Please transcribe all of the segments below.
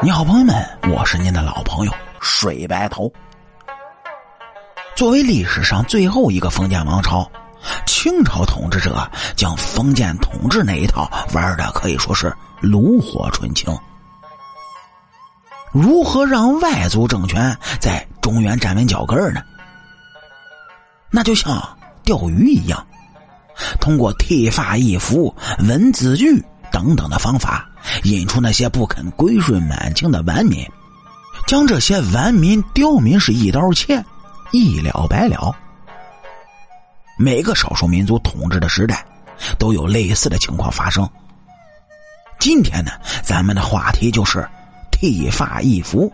你好，朋友们，我是您的老朋友水白头。作为历史上最后一个封建王朝，清朝统治者将封建统治那一套玩的可以说是炉火纯青。如何让外族政权在中原站稳脚跟呢？那就像钓鱼一样，通过剃发易服、文字狱等等的方法。引出那些不肯归顺满清的顽民，将这些顽民刁民是一刀切，一了百了。每个少数民族统治的时代，都有类似的情况发生。今天呢，咱们的话题就是剃发易服，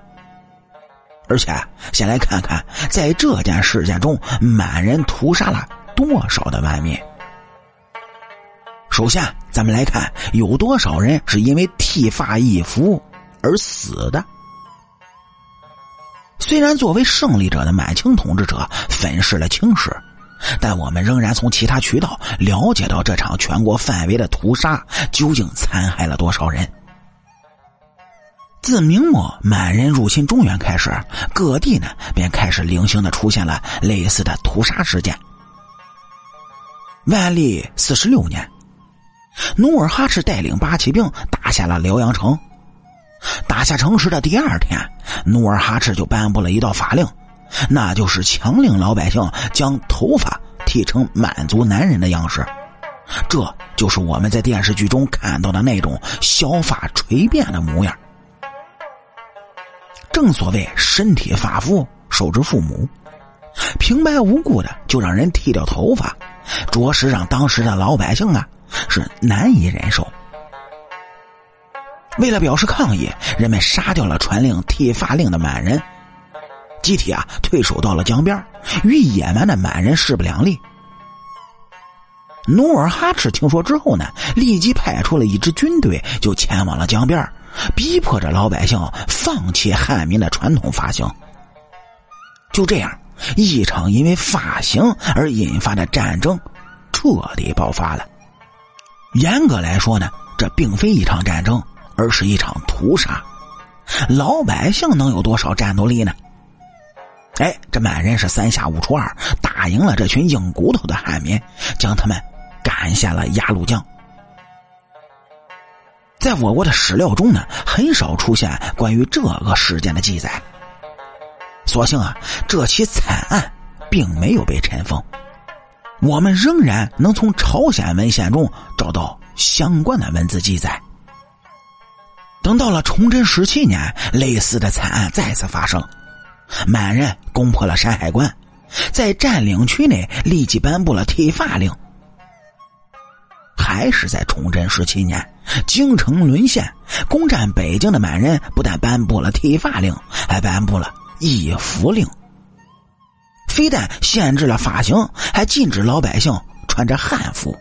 而且先来看看在这件事件中，满人屠杀了多少的顽民。首先，咱们来看有多少人是因为剃发易服而死的。虽然作为胜利者的满清统治者粉饰了清史，但我们仍然从其他渠道了解到这场全国范围的屠杀究竟残害了多少人。自明末满人入侵中原开始，各地呢便开始零星的出现了类似的屠杀事件。万历四十六年。努尔哈赤带领八旗兵打下了辽阳城。打下城池的第二天，努尔哈赤就颁布了一道法令，那就是强令老百姓将头发剃成满族男人的样式。这就是我们在电视剧中看到的那种削发垂辫的模样。正所谓身体发肤受之父母，平白无故的就让人剃掉头发，着实让当时的老百姓啊。是难以忍受。为了表示抗议，人们杀掉了传令剃发令的满人，集体啊退守到了江边，与野蛮的满人势不两立。努尔哈赤听说之后呢，立即派出了一支军队，就前往了江边，逼迫着老百姓放弃汉民的传统发型。就这样，一场因为发型而引发的战争彻底爆发了。严格来说呢，这并非一场战争，而是一场屠杀。老百姓能有多少战斗力呢？哎，这满人是三下五除二打赢了这群硬骨头的汉民，将他们赶下了鸭绿江。在我国的史料中呢，很少出现关于这个事件的记载。所幸啊，这起惨案并没有被尘封。我们仍然能从朝鲜文献中找到相关的文字记载。等到了崇祯十七年，类似的惨案再次发生，满人攻破了山海关，在占领区内立即颁布了剃发令。还是在崇祯十七年，京城沦陷，攻占北京的满人不但颁布了剃发令，还颁布了易服令。非但限制了发型，还禁止老百姓穿着汉服。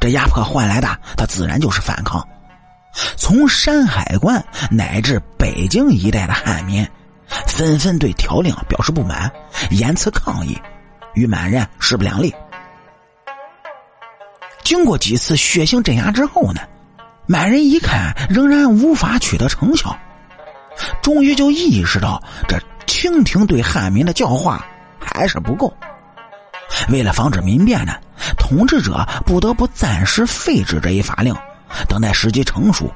这压迫换来的，他自然就是反抗。从山海关乃至北京一带的汉民，纷纷对条令表示不满，言辞抗议，与满人势不两立。经过几次血腥镇压之后呢，满人一看仍然无法取得成效，终于就意识到这。清廷对汉民的教化还是不够，为了防止民变呢，统治者不得不暂时废止这一法令，等待时机成熟。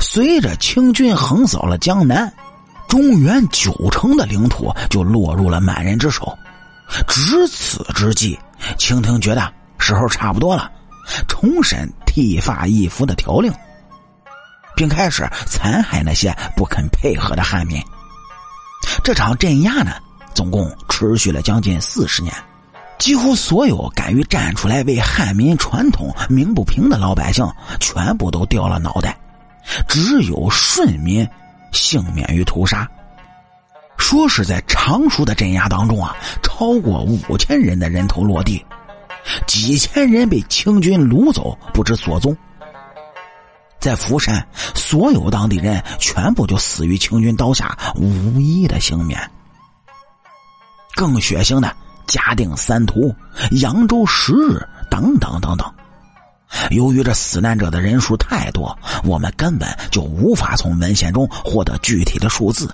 随着清军横扫了江南，中原九成的领土就落入了满人之手。值此之际，清廷觉得时候差不多了，重审剃发易服的条令。并开始残害那些不肯配合的汉民。这场镇压呢，总共持续了将近四十年，几乎所有敢于站出来为汉民传统鸣不平的老百姓，全部都掉了脑袋，只有顺民幸免于屠杀。说是在常熟的镇压当中啊，超过五千人的人头落地，几千人被清军掳走，不知所踪。在福山，所有当地人全部就死于清军刀下，无一的幸免。更血腥的嘉定三屠、扬州十日等等等等，由于这死难者的人数太多，我们根本就无法从文献中获得具体的数字。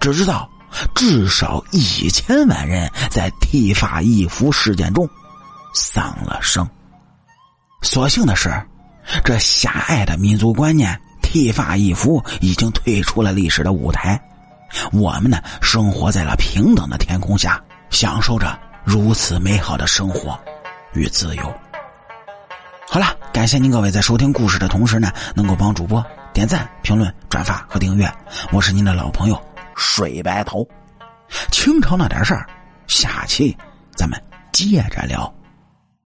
只知道至少一千万人在剃发易服事件中丧了生。所幸的是，这狭隘的民族观念“剃发易服”已经退出了历史的舞台。我们呢，生活在了平等的天空下，享受着如此美好的生活与自由。好了，感谢您各位在收听故事的同时呢，能够帮主播点赞、评论、转发和订阅。我是您的老朋友水白头。清朝那点事儿，下期咱们接着聊。